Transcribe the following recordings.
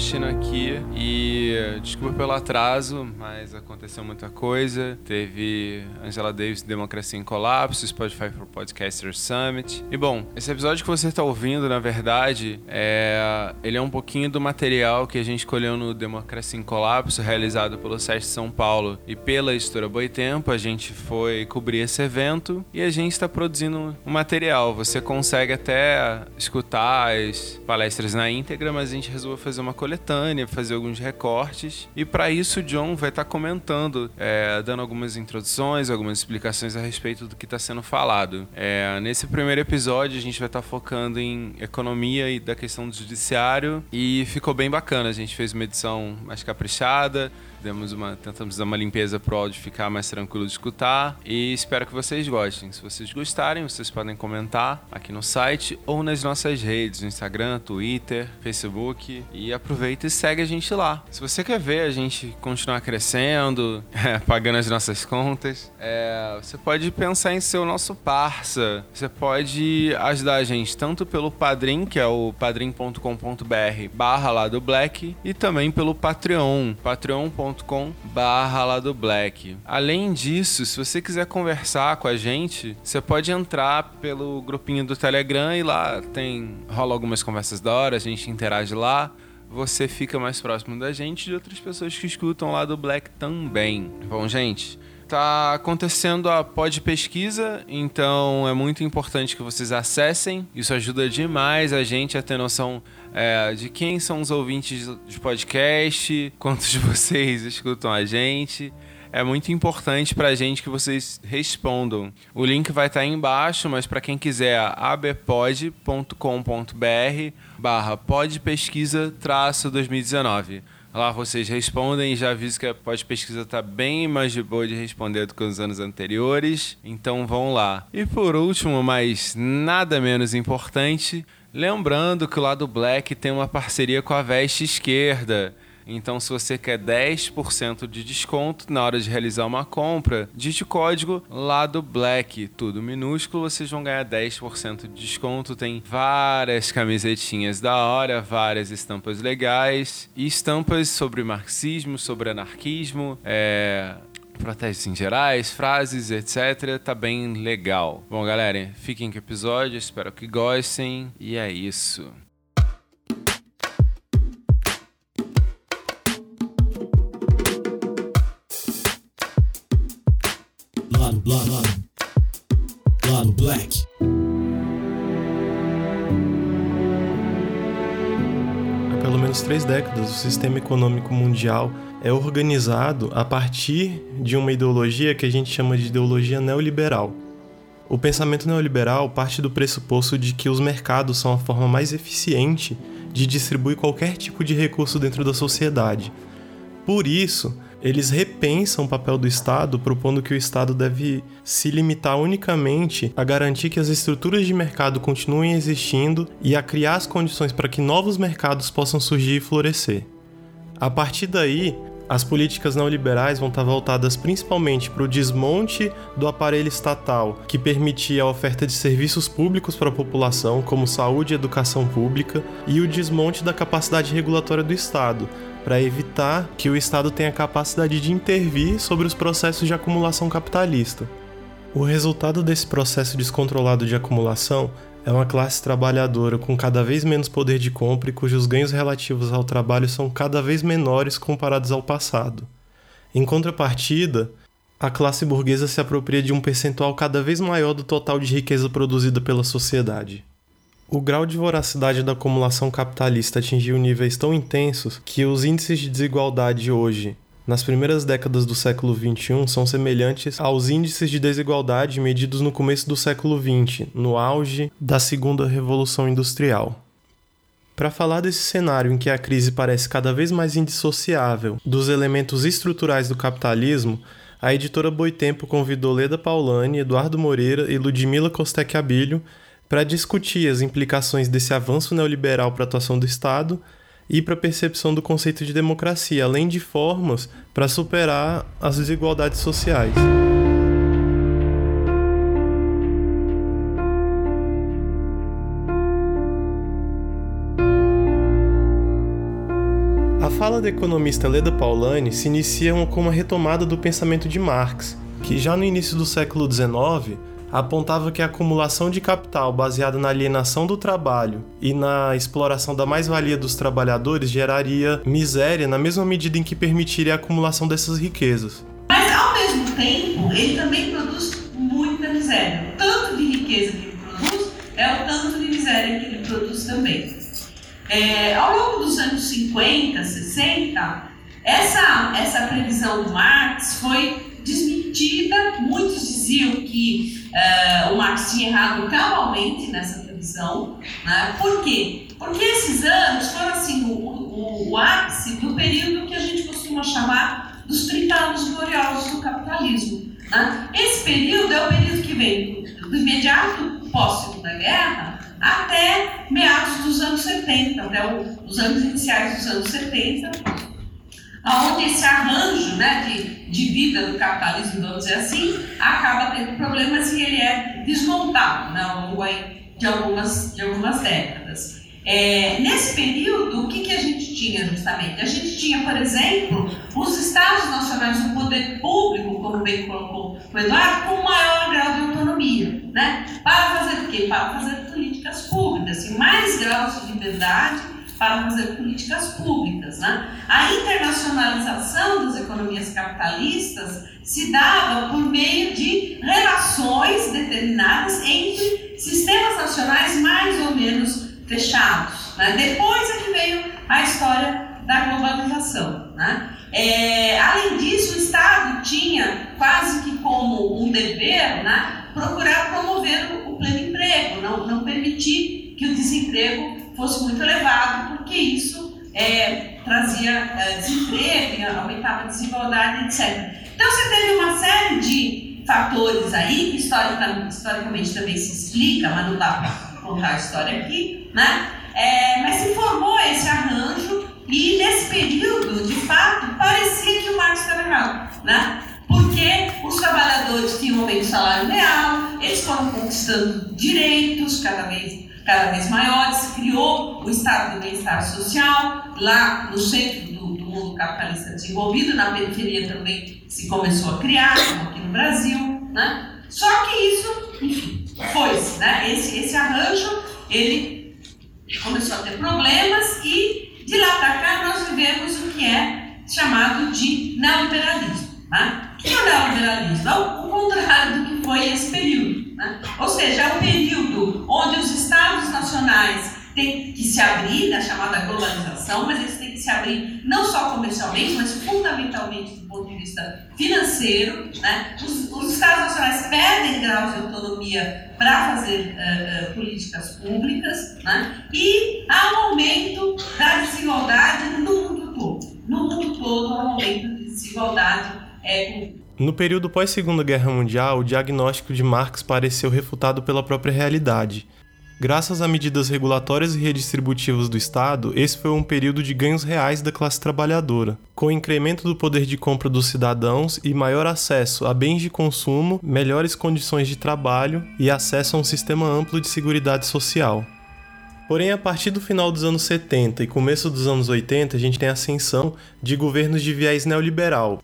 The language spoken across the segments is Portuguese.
China aqui e desculpa pelo atraso, mas aconteceu muita coisa. Teve Angela Davis Democracia em Colapso, Spotify for Podcasters Summit. E bom, esse episódio que você está ouvindo, na verdade, é ele é um pouquinho do material que a gente escolheu no Democracia em Colapso, realizado pelo SESC São Paulo e pela editora Boitempo. A gente foi cobrir esse evento e a gente está produzindo um material. Você consegue até escutar as palestras na íntegra, mas a gente resolveu fazer uma coletânea, fazer alguns recortes. E para isso, John vai estar tá comentando, é, dando algumas introduções, algumas explicações a respeito do que está sendo falado. É, nesse primeiro episódio, a gente vai estar tá focando em economia e da questão do judiciário. E ficou bem bacana. A gente fez uma edição mais caprichada demos uma, tentamos dar uma limpeza pro áudio ficar mais tranquilo de escutar e espero que vocês gostem. Se vocês gostarem, vocês podem comentar aqui no site ou nas nossas redes, Instagram, Twitter, Facebook e aproveita e segue a gente lá. Se você quer ver a gente continuar crescendo, é, pagando as nossas contas, é, você pode pensar em ser o nosso parça. Você pode ajudar a gente tanto pelo Padrim, que é o padrim.com.br barra lá do Black, e também pelo Patreon, patreon.com barra lá do Black. Além disso, se você quiser conversar com a gente, você pode entrar pelo grupinho do Telegram e lá tem rola algumas conversas da hora, a gente interage lá você fica mais próximo da gente e de outras pessoas que escutam lá do Black também. Bom, gente, tá acontecendo a pod pesquisa, então é muito importante que vocês acessem. Isso ajuda demais a gente a ter noção é, de quem são os ouvintes de podcast, quantos de vocês escutam a gente. É muito importante para a gente que vocês respondam. O link vai estar tá aí embaixo, mas para quem quiser, abpod.com.br barra podpesquisa 2019. Lá vocês respondem, já aviso que a pós-pesquisa está bem mais de boa de responder do que os anos anteriores, então vão lá. E por último, mas nada menos importante, lembrando que o lado Black tem uma parceria com a Veste Esquerda. Então, se você quer 10% de desconto na hora de realizar uma compra, digite o código lado black, tudo minúsculo, vocês vão ganhar 10% de desconto. Tem várias camisetinhas da hora, várias estampas legais e estampas sobre marxismo, sobre anarquismo, é, protestos em gerais, frases, etc. Tá bem legal. Bom, galera, fiquem com o episódio, espero que gostem e é isso. Lado, lado, lado black. Há pelo menos três décadas, o sistema econômico mundial é organizado a partir de uma ideologia que a gente chama de ideologia neoliberal. O pensamento neoliberal parte do pressuposto de que os mercados são a forma mais eficiente de distribuir qualquer tipo de recurso dentro da sociedade. Por isso, eles repensam o papel do Estado, propondo que o Estado deve se limitar unicamente a garantir que as estruturas de mercado continuem existindo e a criar as condições para que novos mercados possam surgir e florescer. A partir daí, as políticas neoliberais vão estar voltadas principalmente para o desmonte do aparelho estatal, que permitia a oferta de serviços públicos para a população, como saúde e educação pública, e o desmonte da capacidade regulatória do Estado, para evitar que o Estado tenha capacidade de intervir sobre os processos de acumulação capitalista. O resultado desse processo descontrolado de acumulação é uma classe trabalhadora com cada vez menos poder de compra e cujos ganhos relativos ao trabalho são cada vez menores comparados ao passado. Em contrapartida, a classe burguesa se apropria de um percentual cada vez maior do total de riqueza produzida pela sociedade. O grau de voracidade da acumulação capitalista atingiu níveis tão intensos que os índices de desigualdade hoje, nas primeiras décadas do século XXI, são semelhantes aos índices de desigualdade medidos no começo do século XX, no auge da segunda revolução industrial. Para falar desse cenário em que a crise parece cada vez mais indissociável dos elementos estruturais do capitalismo, a editora Boitempo convidou Leda Paulani, Eduardo Moreira e Ludmila Costec Abilho para discutir as implicações desse avanço neoliberal para a atuação do Estado e para a percepção do conceito de democracia, além de formas para superar as desigualdades sociais. da economista Leda Paulani se inicia com uma retomada do pensamento de Marx, que já no início do século XIX apontava que a acumulação de capital baseada na alienação do trabalho e na exploração da mais-valia dos trabalhadores geraria miséria na mesma medida em que permitiria a acumulação dessas riquezas. Mas, ao mesmo tempo, ele também produz muita miséria. O tanto de riqueza que ele produz é o tanto de miséria que ele produz também. É, ao longo dos anos 50, 60, essa, essa previsão do Marx foi desmentida. Muitos diziam que uh, o Marx tinha errado cabalmente nessa previsão. Né? Por quê? Porque esses anos foram assim, o, o, o ápice do período que a gente costuma chamar dos 30 anos gloriosos do capitalismo. Né? Esse período é o período que vem do imediato pós-segunda guerra até meados dos anos 70, até os anos iniciais dos anos 70, onde esse arranjo né, de, de vida do capitalismo, vamos dizer assim, acaba tendo problemas e ele é desmontado né, ao longo de algumas, de algumas décadas. É, nesse período, o que, que a gente tinha justamente? A gente tinha, por exemplo, os Estados Nacionais, o poder público, como bem colocou o Eduardo, com maior grau de autonomia. Né? Para fazer o quê? Para fazer políticas públicas, assim, mais graus de liberdade para fazer políticas públicas. Né? A internacionalização das economias capitalistas se dava por meio de relações determinadas entre sistemas nacionais mais ou menos fechados. Né? Depois é que veio a história da globalização. Né? É, além disso, o Estado tinha quase que como um dever né, procurar promover o, pleno emprego, não, não permitir que o desemprego fosse muito elevado, porque isso é, trazia é, desemprego, aumentava a desigualdade, etc. Então você teve uma série de fatores aí, que historicamente, historicamente também se explica, mas não dá para contar a história aqui, né? É, mas se formou esse arranjo e nesse período, de fato, parecia que o Marx estava errado, né? Porque os trabalhadores tinham aumento de salário real, eles foram conquistando direitos cada vez cada vez maiores, criou o Estado do Bem-Estar Social, lá no centro do, do, mundo capitalista desenvolvido, na periferia também se começou a criar, como aqui no Brasil, né? Só que isso, enfim, foi-se, né? Esse, esse arranjo, ele começou a ter problemas e de lá para cá nós vivemos o que é chamado de neoliberalismo, né? O que é o neoliberalismo? É o contrário do que foi esse período. Né? Ou seja, é um período onde os estados nacionais têm que se abrir, na chamada globalização, mas eles têm que se abrir não só comercialmente, mas fundamentalmente do ponto de vista financeiro. Né? Os, os estados nacionais perdem graus de autonomia para fazer uh, uh, políticas públicas né? e há um aumento da desigualdade no mundo todo. No mundo todo há um aumento de desigualdade é, no período pós-Segunda Guerra Mundial, o diagnóstico de Marx pareceu refutado pela própria realidade. Graças a medidas regulatórias e redistributivas do Estado, esse foi um período de ganhos reais da classe trabalhadora, com incremento do poder de compra dos cidadãos e maior acesso a bens de consumo, melhores condições de trabalho e acesso a um sistema amplo de seguridade social. Porém, a partir do final dos anos 70 e começo dos anos 80, a gente tem a ascensão de governos de viés neoliberal,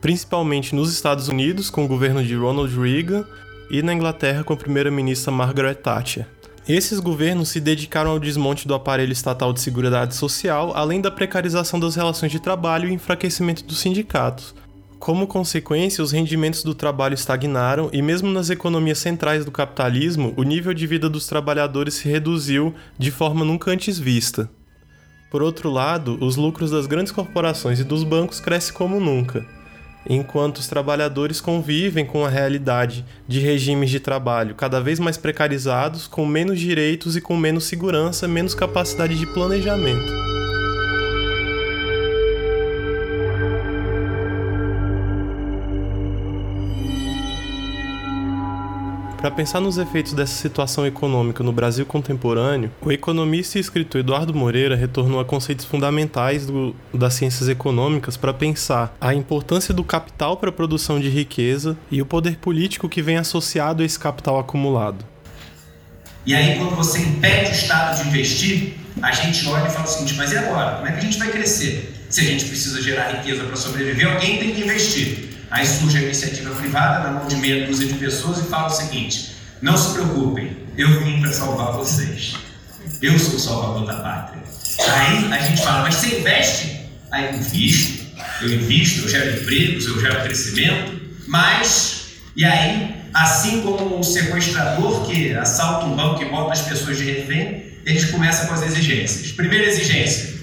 principalmente nos Estados Unidos, com o governo de Ronald Reagan, e na Inglaterra, com a primeira-ministra Margaret Thatcher. Esses governos se dedicaram ao desmonte do aparelho estatal de seguridade social, além da precarização das relações de trabalho e enfraquecimento dos sindicatos. Como consequência, os rendimentos do trabalho estagnaram e, mesmo nas economias centrais do capitalismo, o nível de vida dos trabalhadores se reduziu de forma nunca antes vista. Por outro lado, os lucros das grandes corporações e dos bancos crescem como nunca enquanto os trabalhadores convivem com a realidade de regimes de trabalho cada vez mais precarizados, com menos direitos e com menos segurança, menos capacidade de planejamento. Para pensar nos efeitos dessa situação econômica no Brasil contemporâneo, o economista e escritor Eduardo Moreira retornou a conceitos fundamentais do, das ciências econômicas para pensar a importância do capital para a produção de riqueza e o poder político que vem associado a esse capital acumulado. E aí, quando você impede o Estado de investir, a gente olha e fala o seguinte: mas e agora? Como é que a gente vai crescer? Se a gente precisa gerar riqueza para sobreviver, alguém tem que investir. Aí surge a iniciativa privada na mão de meia dúzia de pessoas e fala o seguinte: não se preocupem, eu vim para salvar vocês. Eu sou o salvador da pátria. Aí a gente fala, mas você investe? Aí invisto, eu invisto, eu gero empregos, eu gero crescimento, mas, e aí, assim como o sequestrador que assalta um banco e bota as pessoas de refém, eles começam com as exigências. Primeira exigência,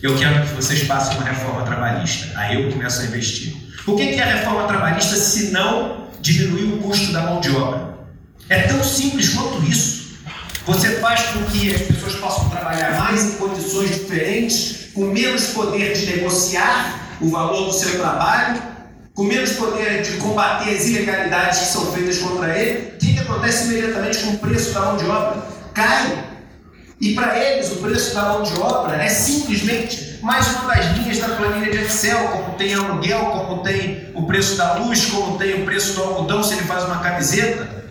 eu quero que vocês façam uma reforma trabalhista. Aí eu começo a investir. O que a reforma trabalhista se não diminuir o custo da mão de obra? É tão simples quanto isso. Você faz com que as pessoas possam trabalhar mais em condições diferentes, com menos poder de negociar o valor do seu trabalho, com menos poder de combater as ilegalidades que são feitas contra ele. O que acontece imediatamente com o preço da mão de obra? Cai. E para eles o preço da mão de obra é simplesmente mais uma das linhas da planilha de Excel, como tem aluguel, como tem o preço da luz, como tem o preço do algodão se ele faz uma camiseta.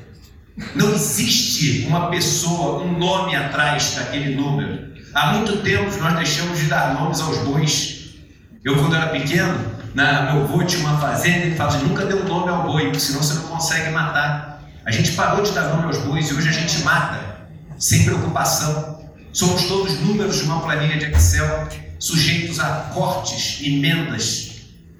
Não existe uma pessoa, um nome atrás daquele número. Há muito tempo nós deixamos de dar nomes aos bois. Eu, quando era pequeno, na, meu avô tinha uma fazenda e falava: nunca deu nome ao boi, senão você não consegue matar. A gente parou de dar nome aos bois e hoje a gente mata, sem preocupação. Somos todos números de uma planilha de Excel, sujeitos a cortes, emendas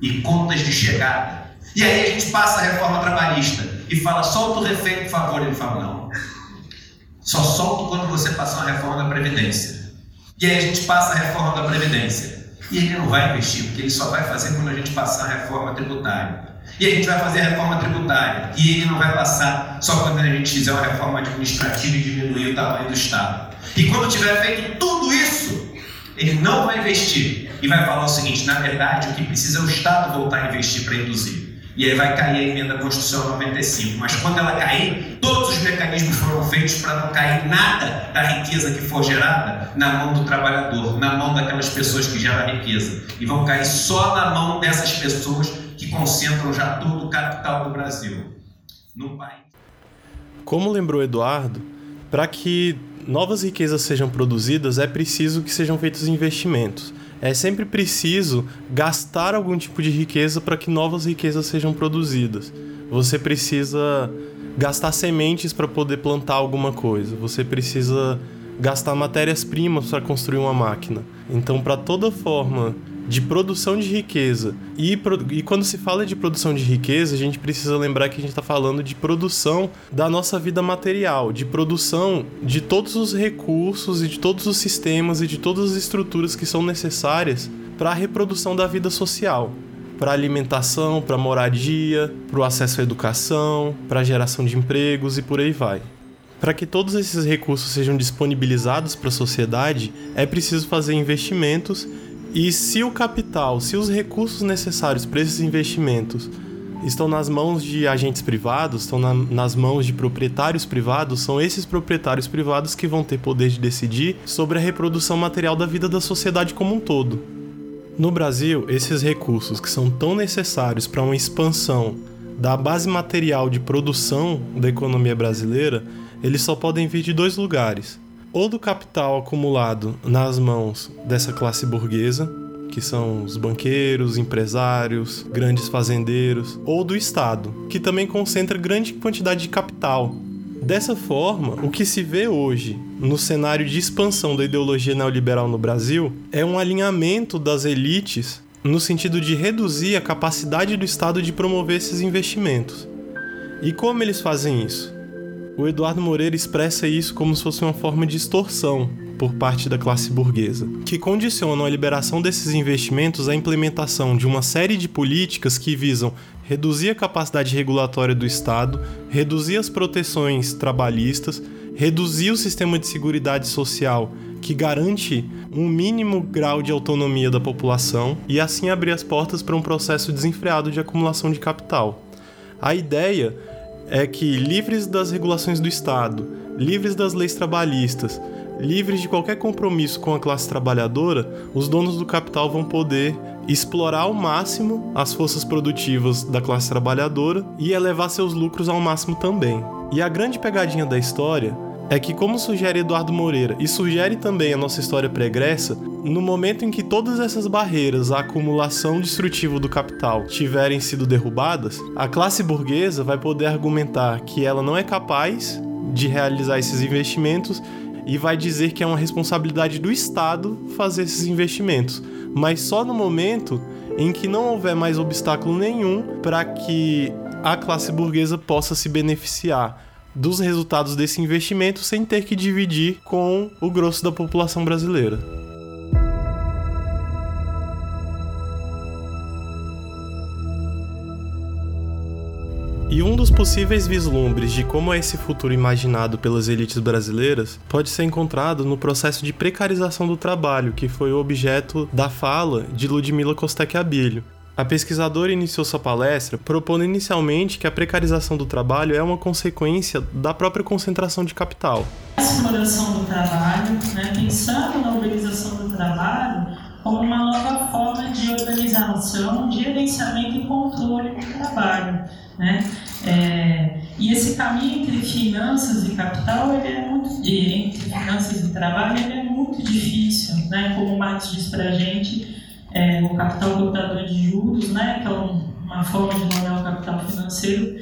e contas de chegada. E aí a gente passa a reforma trabalhista e fala, solta o refém, por favor. Ele fala, não. Só solto quando você passar uma reforma da Previdência. E aí a gente passa a reforma da Previdência. E ele não vai investir, porque ele só vai fazer quando a gente passar a reforma tributária. E a gente vai fazer a reforma tributária. E ele não vai passar só quando a gente fizer uma reforma administrativa e diminuir o tamanho do Estado. E quando tiver feito tudo isso, ele não vai investir. E vai falar o seguinte: na verdade, o que precisa é o Estado voltar a investir para induzir. E aí vai cair a emenda Constitucional 95. Mas quando ela cair, todos os mecanismos foram feitos para não cair nada da riqueza que for gerada na mão do trabalhador, na mão daquelas pessoas que geram a riqueza. E vão cair só na mão dessas pessoas que concentram já todo o capital do Brasil no país. Como lembrou Eduardo, para que novas riquezas sejam produzidas é preciso que sejam feitos investimentos é sempre preciso gastar algum tipo de riqueza para que novas riquezas sejam produzidas. Você precisa gastar sementes para poder plantar alguma coisa. Você precisa gastar matérias-primas para construir uma máquina. Então, para toda forma de produção de riqueza. E, e quando se fala de produção de riqueza, a gente precisa lembrar que a gente está falando de produção da nossa vida material, de produção de todos os recursos e de todos os sistemas e de todas as estruturas que são necessárias para a reprodução da vida social. Para alimentação, para moradia, para o acesso à educação, para a geração de empregos e por aí vai. Para que todos esses recursos sejam disponibilizados para a sociedade, é preciso fazer investimentos e se o capital, se os recursos necessários para esses investimentos estão nas mãos de agentes privados, estão na, nas mãos de proprietários privados, são esses proprietários privados que vão ter poder de decidir sobre a reprodução material da vida da sociedade como um todo. No Brasil, esses recursos que são tão necessários para uma expansão da base material de produção da economia brasileira, eles só podem vir de dois lugares: ou do capital acumulado nas mãos dessa classe burguesa, que são os banqueiros, empresários, grandes fazendeiros, ou do Estado, que também concentra grande quantidade de capital. Dessa forma, o que se vê hoje no cenário de expansão da ideologia neoliberal no Brasil é um alinhamento das elites no sentido de reduzir a capacidade do Estado de promover esses investimentos. E como eles fazem isso? O Eduardo Moreira expressa isso como se fosse uma forma de extorsão por parte da classe burguesa, que condicionam a liberação desses investimentos à implementação de uma série de políticas que visam reduzir a capacidade regulatória do Estado, reduzir as proteções trabalhistas, reduzir o sistema de seguridade social que garante um mínimo grau de autonomia da população e assim abrir as portas para um processo desenfreado de acumulação de capital. A ideia é que, livres das regulações do Estado, livres das leis trabalhistas, livres de qualquer compromisso com a classe trabalhadora, os donos do capital vão poder explorar ao máximo as forças produtivas da classe trabalhadora e elevar seus lucros ao máximo também. E a grande pegadinha da história é que, como sugere Eduardo Moreira e sugere também a nossa história pregressa, no momento em que todas essas barreiras à acumulação destrutiva do capital tiverem sido derrubadas, a classe burguesa vai poder argumentar que ela não é capaz de realizar esses investimentos e vai dizer que é uma responsabilidade do Estado fazer esses investimentos, mas só no momento em que não houver mais obstáculo nenhum para que a classe burguesa possa se beneficiar dos resultados desse investimento sem ter que dividir com o grosso da população brasileira. E um dos possíveis vislumbres de como é esse futuro imaginado pelas elites brasileiras pode ser encontrado no processo de precarização do trabalho, que foi o objeto da fala de Ludmila Kostek Abílio. A pesquisadora iniciou sua palestra propondo inicialmente que a precarização do trabalho é uma consequência da própria concentração de capital. A exploração do trabalho, né, pensando na organização do trabalho como uma nova forma de organização, gerenciamento e controle do trabalho. Né? É, e esse caminho entre finanças e capital, ele é muito, entre finanças e trabalho, ele é muito difícil, né? como o Marx diz para a gente, é, o capital contador de juros, né, que é uma forma de nomear o capital financeiro,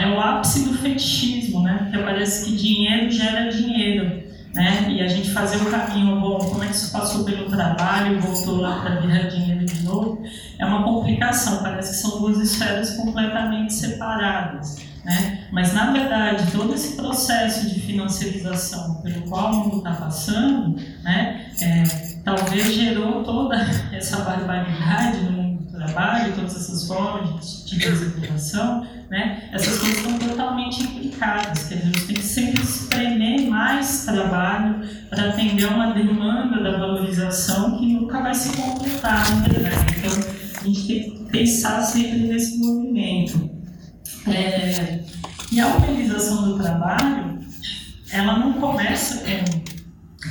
é o ápice do fetichismo, né, que parece que dinheiro gera dinheiro. Né? E a gente fazer o caminho, bom, como é que isso passou pelo trabalho, voltou lá para virar dinheiro de novo, é uma complicação, parece que são duas esferas completamente separadas. Né? Mas, na verdade, todo esse processo de financiarização pelo qual o mundo está passando, né, é, talvez gerou toda essa barbaridade no mundo do trabalho, todas essas formas de, de desregulação, né, essas coisas estão totalmente implicadas. Quer dizer, gente tem que sempre espremer mais trabalho para atender uma demanda da valorização que nunca vai se completar, na verdade. Então, a gente tem que pensar sempre nesse movimento. É, e a organização do trabalho, ela não começa com,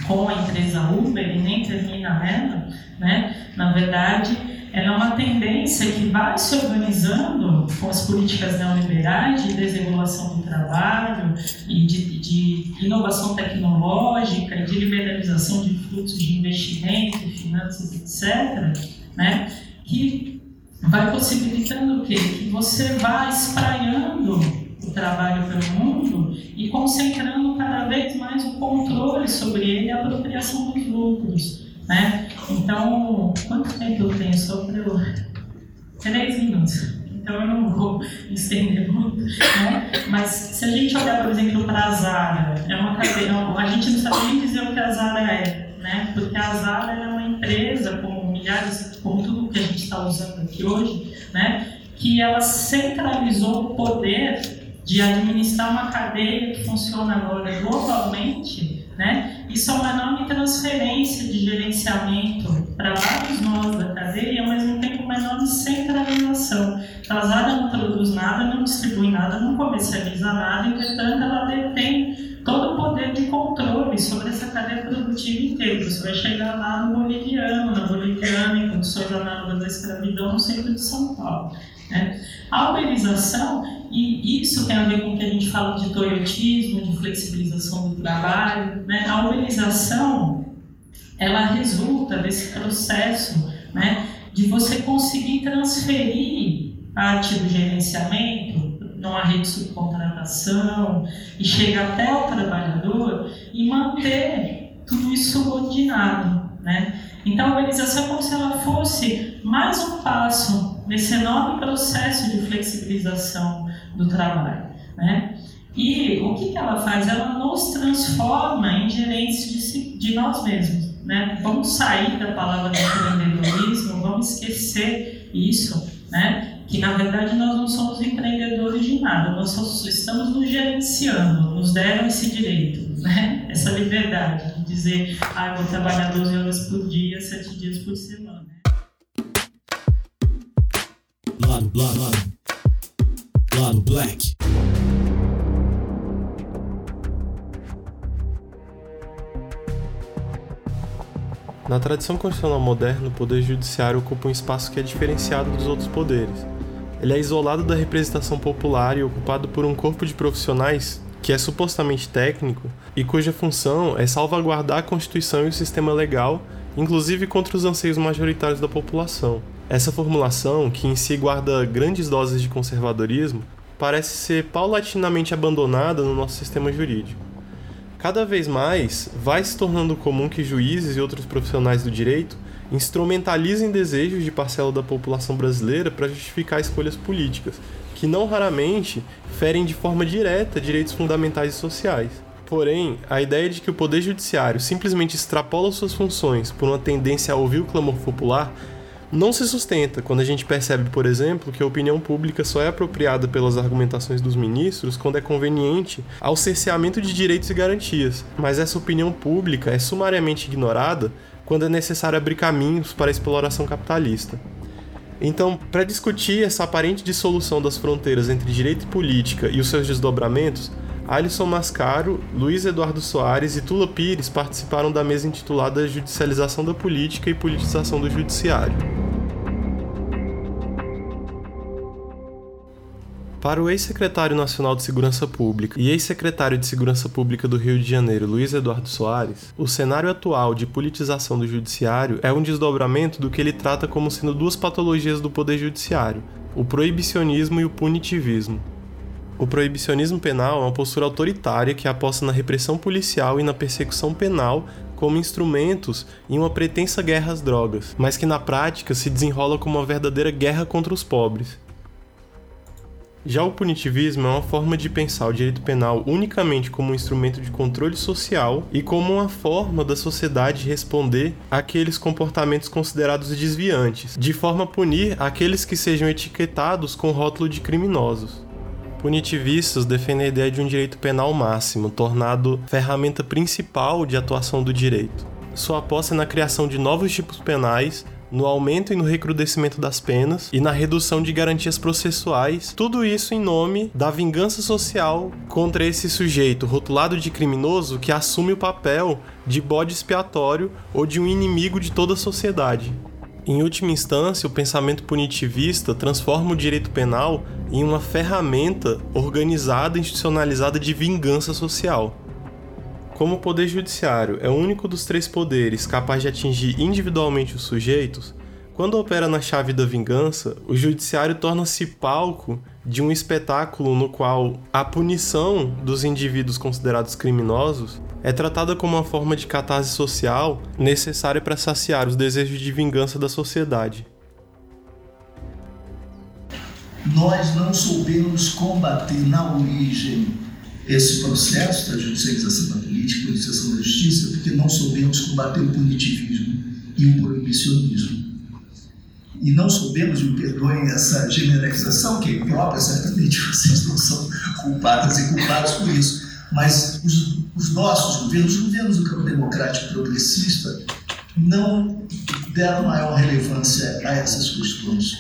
com a empresa Uber e nem termina nela, né? Na verdade, ela é uma tendência que vai se organizando com as políticas neoliberais de desregulação do trabalho e de, de inovação tecnológica de liberalização de fluxos de investimento, finanças, etc., né? que vai possibilitando o quê? Que você vá espraiando trabalho pelo mundo e concentrando cada vez mais o controle sobre ele e a apropriação dos lucros. Né? Então, quanto tempo eu tenho sobre o... Três minutos. Então eu não vou estender muito, né? mas se a gente olhar, por exemplo, para a Zara, é uma cadeia, a gente não sabe nem dizer o que a Zara é, né? porque a Zara é uma empresa, como milhares, como tudo que a gente está usando aqui hoje, né? que ela centralizou o poder de administrar uma cadeia que funciona agora globalmente, né? Isso é uma enorme transferência de gerenciamento para vários nós da cadeia ao mesmo tempo uma enorme centralização. A Zara não produz nada, não distribui nada, não comercializa nada, entretanto ela detém todo o poder de controle sobre essa cadeia produtiva inteira. Você vai chegar lá no boliviano, na boliviana, em condições análogas da escravidão no centro de São Paulo. Né? A uberização, e isso tem a ver com o que a gente fala de toyotismo, de flexibilização do trabalho, né? a uberização ela resulta desse processo né, de você conseguir transferir parte do gerenciamento numa rede de subcontratação e chega até o trabalhador e manter tudo isso subordinado. Né? Então, a organização é como se ela fosse mais um passo nesse enorme processo de flexibilização do trabalho. Né? E o que, que ela faz? Ela nos transforma em gerentes de, si, de nós mesmos. Né? Vamos sair da palavra do empreendedorismo, vamos esquecer isso, né? que na verdade nós não somos empreendedores de nada, nós só estamos nos gerenciando, nos deram esse direito, né? essa liberdade de dizer, ah, vou trabalhar 12 horas por dia, 7 dias por semana. Black. Na tradição constitucional moderna, o poder judiciário ocupa um espaço que é diferenciado dos outros poderes. Ele é isolado da representação popular e ocupado por um corpo de profissionais que é supostamente técnico e cuja função é salvaguardar a Constituição e o sistema legal, inclusive contra os anseios majoritários da população. Essa formulação, que em si guarda grandes doses de conservadorismo, parece ser paulatinamente abandonada no nosso sistema jurídico. Cada vez mais vai se tornando comum que juízes e outros profissionais do direito instrumentalizem desejos de parcela da população brasileira para justificar escolhas políticas, que não raramente ferem de forma direta direitos fundamentais e sociais. Porém, a ideia de que o Poder Judiciário simplesmente extrapola suas funções por uma tendência a ouvir o clamor popular não se sustenta quando a gente percebe, por exemplo, que a opinião pública só é apropriada pelas argumentações dos ministros quando é conveniente ao cerceamento de direitos e garantias, mas essa opinião pública é sumariamente ignorada quando é necessário abrir caminhos para a exploração capitalista. Então, para discutir essa aparente dissolução das fronteiras entre direito e política e os seus desdobramentos, Alisson Mascaro, Luiz Eduardo Soares e Tula Pires participaram da mesa intitulada Judicialização da Política e Politização do Judiciário. Para o ex-secretário nacional de Segurança Pública e ex-secretário de Segurança Pública do Rio de Janeiro, Luiz Eduardo Soares, o cenário atual de politização do judiciário é um desdobramento do que ele trata como sendo duas patologias do poder judiciário: o proibicionismo e o punitivismo. O proibicionismo penal é uma postura autoritária que aposta na repressão policial e na persecução penal como instrumentos em uma pretensa guerra às drogas, mas que na prática se desenrola como uma verdadeira guerra contra os pobres. Já o punitivismo é uma forma de pensar o direito penal unicamente como um instrumento de controle social e como uma forma da sociedade responder àqueles comportamentos considerados desviantes, de forma a punir aqueles que sejam etiquetados com rótulo de criminosos. Punitivistas defendem a ideia de um direito penal máximo, tornado ferramenta principal de atuação do direito. Sua aposta é na criação de novos tipos penais no aumento e no recrudescimento das penas e na redução de garantias processuais, tudo isso em nome da vingança social contra esse sujeito rotulado de criminoso que assume o papel de bode expiatório ou de um inimigo de toda a sociedade. Em última instância, o pensamento punitivista transforma o direito penal em uma ferramenta organizada e institucionalizada de vingança social. Como o Poder Judiciário é o único dos três poderes capaz de atingir individualmente os sujeitos, quando opera na chave da vingança, o Judiciário torna-se palco de um espetáculo no qual a punição dos indivíduos considerados criminosos é tratada como uma forma de catarse social necessária para saciar os desejos de vingança da sociedade. Nós não soubemos combater na origem esse processo da judicialização da política, politização da justiça, porque não soubemos combater o punitivismo e o proibicionismo. E não soubemos, me perdoem essa generalização, que é própria, certamente vocês não são culpadas e culpados por isso, mas os, os nossos governos, os governos do campo democrático progressista, não deram maior relevância a essas questões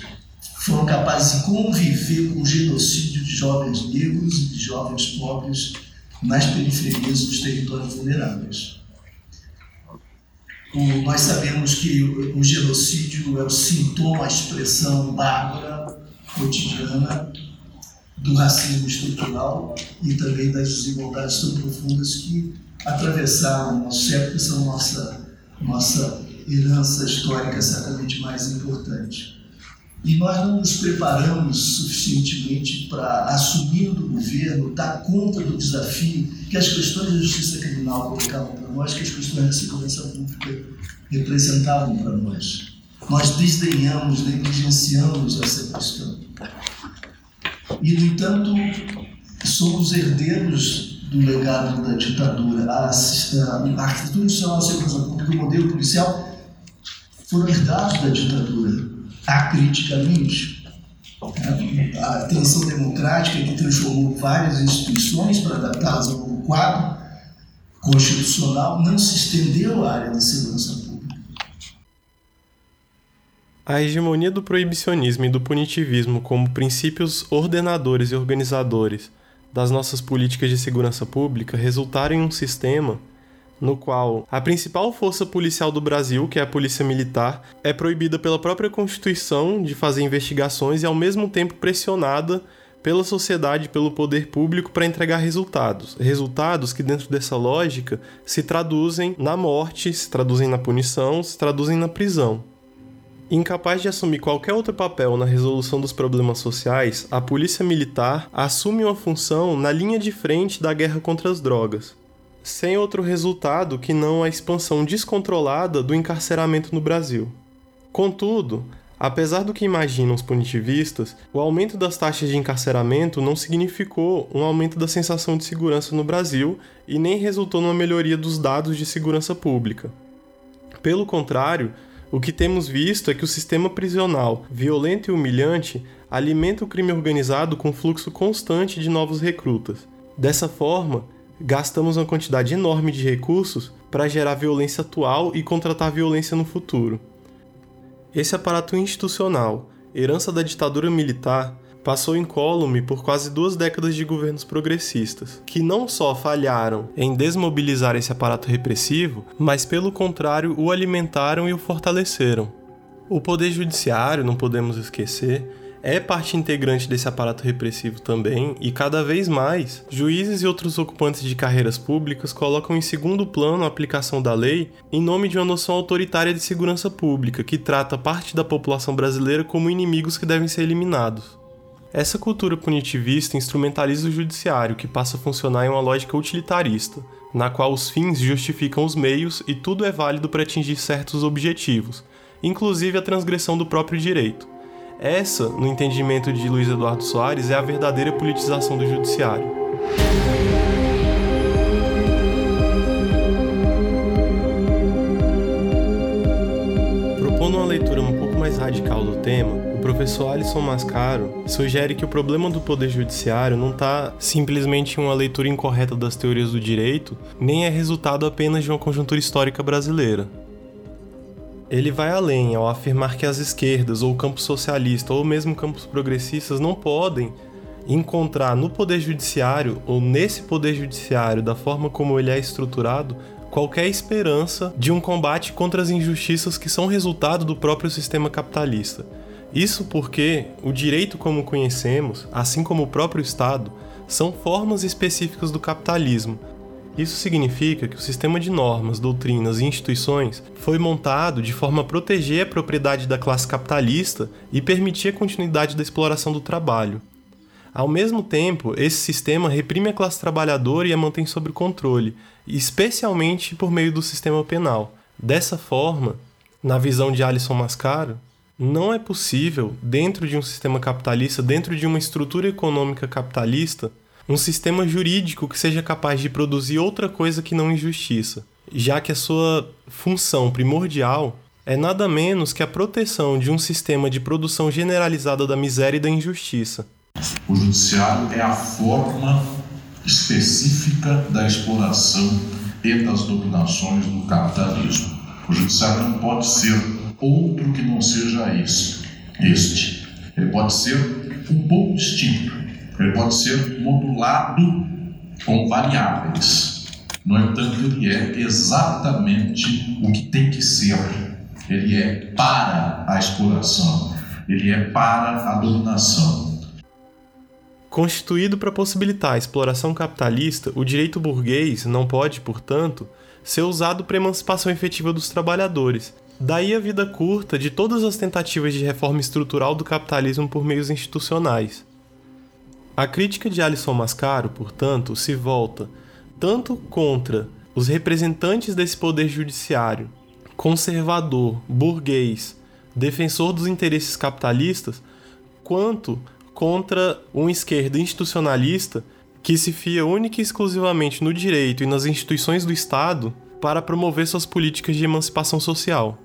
foram capazes de conviver com o genocídio de jovens negros e de jovens pobres nas periferias dos territórios vulneráveis. O, nós sabemos que o, o genocídio é o sintoma, a expressão bárbara, cotidiana, do racismo estrutural e também das desigualdades tão profundas que atravessaram o nosso século e são nossa, nossa herança histórica certamente mais importante. E nós não nos preparamos suficientemente para, assumir do governo, dar conta do desafio que as questões da justiça criminal colocavam para nós, que as questões da segurança pública representavam para nós. Nós desdenhamos, negligenciamos essa questão. E, no entanto, somos herdeiros do legado da ditadura. A, a, arquitetura institucional da segurança pública o modelo policial foram herdados da ditadura acriticamente. A tensão democrática que transformou várias instituições para adaptá-las ao quadro constitucional não se estendeu à área da segurança pública. A hegemonia do proibicionismo e do punitivismo como princípios ordenadores e organizadores das nossas políticas de segurança pública resultaram em um sistema no qual a principal força policial do Brasil, que é a Polícia Militar, é proibida pela própria Constituição de fazer investigações e ao mesmo tempo pressionada pela sociedade pelo poder público para entregar resultados. Resultados que, dentro dessa lógica, se traduzem na morte, se traduzem na punição, se traduzem na prisão. Incapaz de assumir qualquer outro papel na resolução dos problemas sociais, a polícia militar assume uma função na linha de frente da guerra contra as drogas, sem outro resultado que não a expansão descontrolada do encarceramento no Brasil. Contudo, apesar do que imaginam os punitivistas, o aumento das taxas de encarceramento não significou um aumento da sensação de segurança no Brasil e nem resultou numa melhoria dos dados de segurança pública. Pelo contrário, o que temos visto é que o sistema prisional, violento e humilhante, alimenta o crime organizado com fluxo constante de novos recrutas. Dessa forma, gastamos uma quantidade enorme de recursos para gerar violência atual e contratar violência no futuro. Esse aparato institucional, herança da ditadura militar, passou incólume por quase duas décadas de governos progressistas, que não só falharam em desmobilizar esse aparato repressivo, mas pelo contrário o alimentaram e o fortaleceram. O poder judiciário, não podemos esquecer, é parte integrante desse aparato repressivo também, e cada vez mais, juízes e outros ocupantes de carreiras públicas colocam em segundo plano a aplicação da lei em nome de uma noção autoritária de segurança pública, que trata parte da população brasileira como inimigos que devem ser eliminados. Essa cultura punitivista instrumentaliza o judiciário, que passa a funcionar em uma lógica utilitarista, na qual os fins justificam os meios e tudo é válido para atingir certos objetivos, inclusive a transgressão do próprio direito. Essa, no entendimento de Luiz Eduardo Soares, é a verdadeira politização do judiciário. Propondo uma leitura um pouco mais radical do tema, professor Alisson Mascaro sugere que o problema do poder judiciário não está simplesmente em uma leitura incorreta das teorias do direito, nem é resultado apenas de uma conjuntura histórica brasileira. Ele vai além ao afirmar que as esquerdas, ou o campo socialista, ou mesmo campos progressistas não podem encontrar no poder judiciário, ou nesse poder judiciário, da forma como ele é estruturado, qualquer esperança de um combate contra as injustiças que são resultado do próprio sistema capitalista. Isso porque o direito como conhecemos, assim como o próprio Estado, são formas específicas do capitalismo. Isso significa que o sistema de normas, doutrinas e instituições foi montado de forma a proteger a propriedade da classe capitalista e permitir a continuidade da exploração do trabalho. Ao mesmo tempo, esse sistema reprime a classe trabalhadora e a mantém sob controle, especialmente por meio do sistema penal. Dessa forma, na visão de Alisson Mascaro, não é possível, dentro de um sistema capitalista, dentro de uma estrutura econômica capitalista, um sistema jurídico que seja capaz de produzir outra coisa que não injustiça, já que a sua função primordial é nada menos que a proteção de um sistema de produção generalizada da miséria e da injustiça. O judiciário é a forma específica da exploração e das dominações do capitalismo. O judiciário não pode ser outro que não seja este. este. Ele pode ser um pouco distinto, ele pode ser modulado com variáveis. No entanto, ele é exatamente o que tem que ser. Ele é para a exploração, ele é para a dominação. Constituído para possibilitar a exploração capitalista, o direito burguês não pode, portanto, ser usado para a emancipação efetiva dos trabalhadores, Daí a vida curta de todas as tentativas de reforma estrutural do capitalismo por meios institucionais. A crítica de Alisson Mascaro, portanto, se volta tanto contra os representantes desse poder judiciário, conservador, burguês, defensor dos interesses capitalistas, quanto contra uma esquerda institucionalista que se fia única e exclusivamente no direito e nas instituições do Estado para promover suas políticas de emancipação social.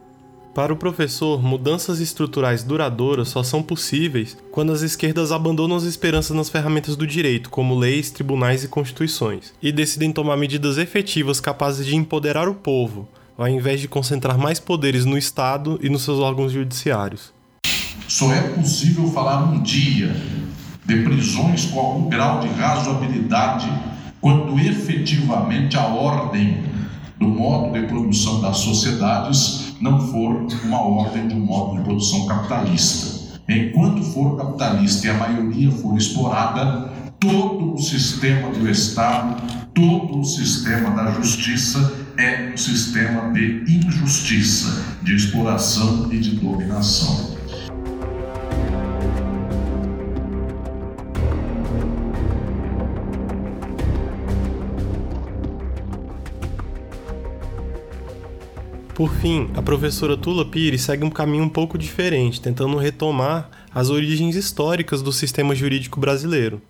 Para o professor, mudanças estruturais duradouras só são possíveis quando as esquerdas abandonam as esperanças nas ferramentas do direito, como leis, tribunais e constituições, e decidem tomar medidas efetivas capazes de empoderar o povo, ao invés de concentrar mais poderes no Estado e nos seus órgãos judiciários. Só é possível falar um dia de prisões com algum grau de razoabilidade quando efetivamente a ordem do modo de produção das sociedades não for uma ordem de um modo de produção capitalista. Enquanto for capitalista e a maioria for explorada, todo o sistema do Estado, todo o sistema da justiça é um sistema de injustiça, de exploração e de dominação. Por fim, a professora Tula Pires segue um caminho um pouco diferente, tentando retomar as origens históricas do sistema jurídico brasileiro.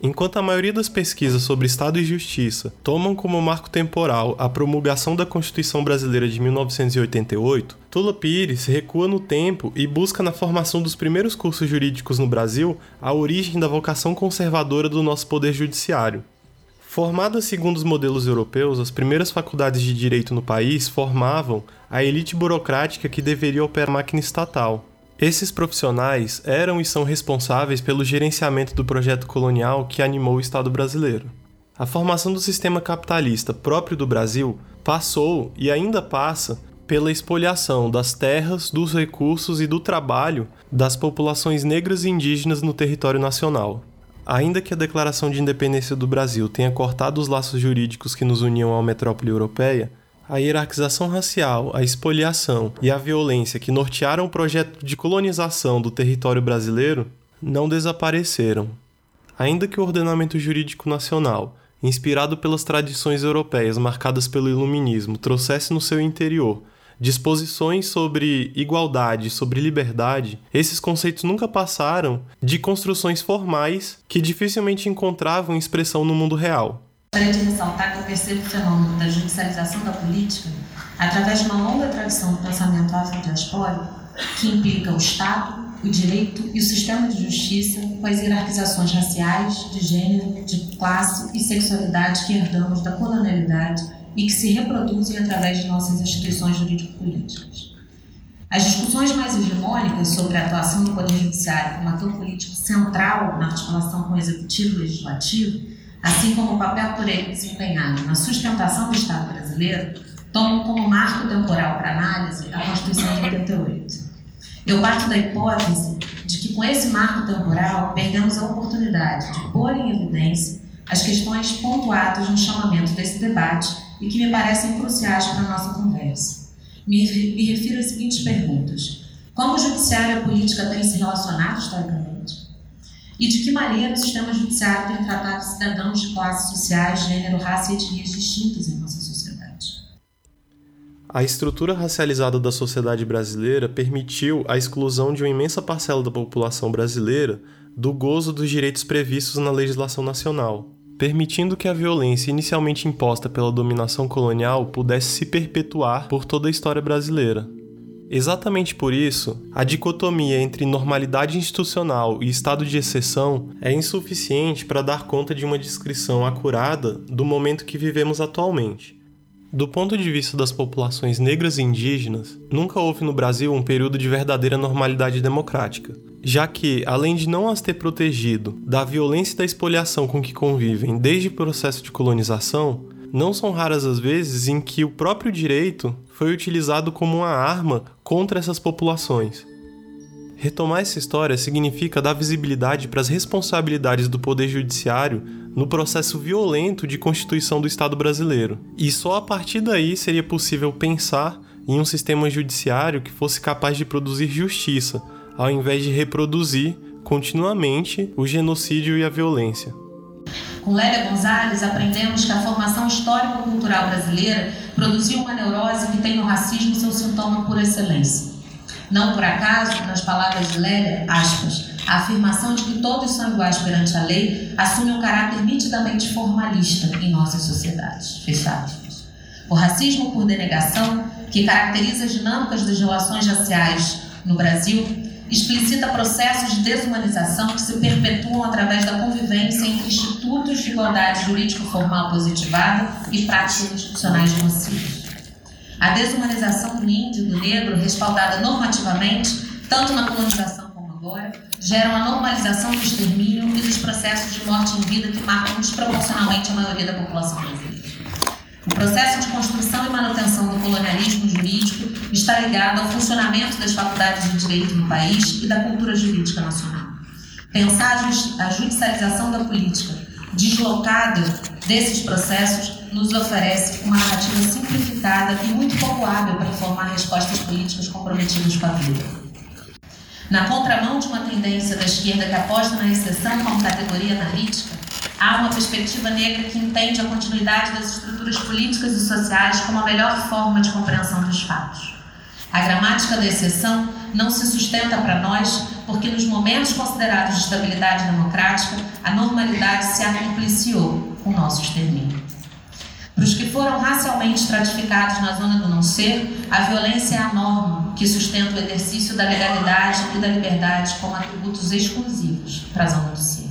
Enquanto a maioria das pesquisas sobre Estado e Justiça tomam como marco temporal a promulgação da Constituição Brasileira de 1988, Tula Pires recua no tempo e busca na formação dos primeiros cursos jurídicos no Brasil a origem da vocação conservadora do nosso poder judiciário. Formadas segundo os modelos europeus, as primeiras faculdades de direito no país formavam a elite burocrática que deveria operar a máquina estatal. Esses profissionais eram e são responsáveis pelo gerenciamento do projeto colonial que animou o Estado brasileiro. A formação do sistema capitalista próprio do Brasil passou e ainda passa pela expoliação das terras, dos recursos e do trabalho das populações negras e indígenas no território nacional. Ainda que a Declaração de Independência do Brasil tenha cortado os laços jurídicos que nos uniam à metrópole europeia, a hierarquização racial, a expoliação e a violência que nortearam o projeto de colonização do território brasileiro não desapareceram. Ainda que o ordenamento jurídico nacional, inspirado pelas tradições europeias marcadas pelo Iluminismo, trouxesse no seu interior disposições sobre igualdade, sobre liberdade, esses conceitos nunca passaram de construções formais que dificilmente encontravam expressão no mundo real. Gostaria de ressaltar que eu percebo o fenômeno da judicialização da política através de uma longa tradição do pensamento afrodiaspórico que implica o Estado, o direito e o sistema de justiça com as hierarquizações raciais, de gênero, de classe e sexualidade que herdamos da colonialidade e que se reproduzem através de nossas instituições jurídico-políticas. As discussões mais hegemônicas sobre a atuação do Poder Judiciário como ator político central na articulação com o Executivo e Legislativo, assim como o papel por ele desempenhado na sustentação do Estado brasileiro, tomam como marco temporal para análise a Constituição de 88. Eu parto da hipótese de que, com esse marco temporal, perdemos a oportunidade de pôr em evidência as questões pontuadas no chamamento desse debate e que me parecem cruciais para a nossa conversa. Me, me refiro às seguintes perguntas. Como o judiciário e a política têm se relacionado historicamente? E de que maneira o sistema judiciário tem tratado cidadãos de classes sociais, gênero, raça e etnias distintas em nossa sociedade? A estrutura racializada da sociedade brasileira permitiu a exclusão de uma imensa parcela da população brasileira do gozo dos direitos previstos na legislação nacional, permitindo que a violência inicialmente imposta pela dominação colonial pudesse se perpetuar por toda a história brasileira. Exatamente por isso, a dicotomia entre normalidade institucional e estado de exceção é insuficiente para dar conta de uma descrição acurada do momento que vivemos atualmente. Do ponto de vista das populações negras e indígenas, nunca houve no Brasil um período de verdadeira normalidade democrática, já que, além de não as ter protegido da violência e da expoliação com que convivem desde o processo de colonização, não são raras as vezes em que o próprio direito foi utilizado como uma arma contra essas populações. Retomar essa história significa dar visibilidade para as responsabilidades do Poder Judiciário no processo violento de constituição do Estado brasileiro. E só a partir daí seria possível pensar em um sistema judiciário que fosse capaz de produzir justiça, ao invés de reproduzir continuamente o genocídio e a violência. Com Lélia Gonzalez, aprendemos que a formação histórico-cultural brasileira produziu uma neurose que tem no racismo seu sintoma por excelência. Não por acaso, nas palavras de Lélia, aspas, a afirmação de que todos são iguais perante a lei assume um caráter nitidamente formalista em nossas sociedades. Fecha aspas. O racismo por denegação, que caracteriza as dinâmicas das relações raciais no Brasil, explicita processos de desumanização que se perpetuam através da convivência entre institutos de igualdade jurídico-formal positivada e práticas institucionais nocivas. A desumanização do índio e do negro, respaldada normativamente, tanto na colonização agora, gera uma normalização do extermínio e dos processos de morte em vida que marcam desproporcionalmente a maioria da população brasileira. O processo de construção e manutenção do colonialismo jurídico está ligado ao funcionamento das faculdades de direito no país e da cultura jurídica nacional. Pensar a judicialização da política deslocada desses processos nos oferece uma narrativa simplificada e muito pouco hábil para formar respostas políticas comprometidas com a vida. Na contramão de uma tendência da esquerda que aposta na exceção como categoria analítica, há uma perspectiva negra que entende a continuidade das estruturas políticas e sociais como a melhor forma de compreensão dos fatos. A gramática da exceção não se sustenta para nós porque, nos momentos considerados de estabilidade democrática, a normalidade se acompliciou com o nosso extermínio. Para os que foram racialmente estratificados na zona do não ser, a violência é a norma que sustenta o exercício da legalidade e da liberdade como atributos exclusivos para a zona do ser.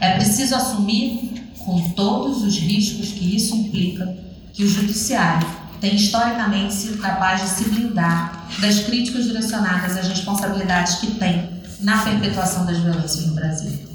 É preciso assumir, com todos os riscos que isso implica, que o judiciário tem historicamente sido capaz de se blindar das críticas direcionadas às responsabilidades que tem na perpetuação das violências no Brasil.